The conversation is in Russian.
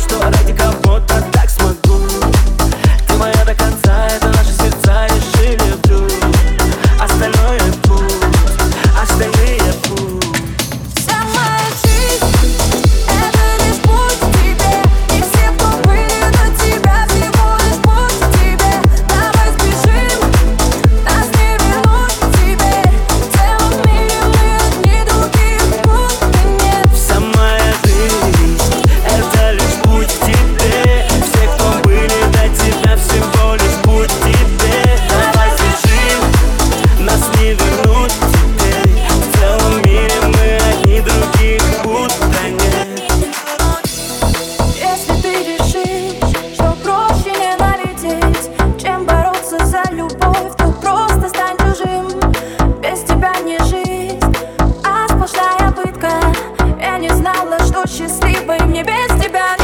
что ради кого-то быть мне без тебя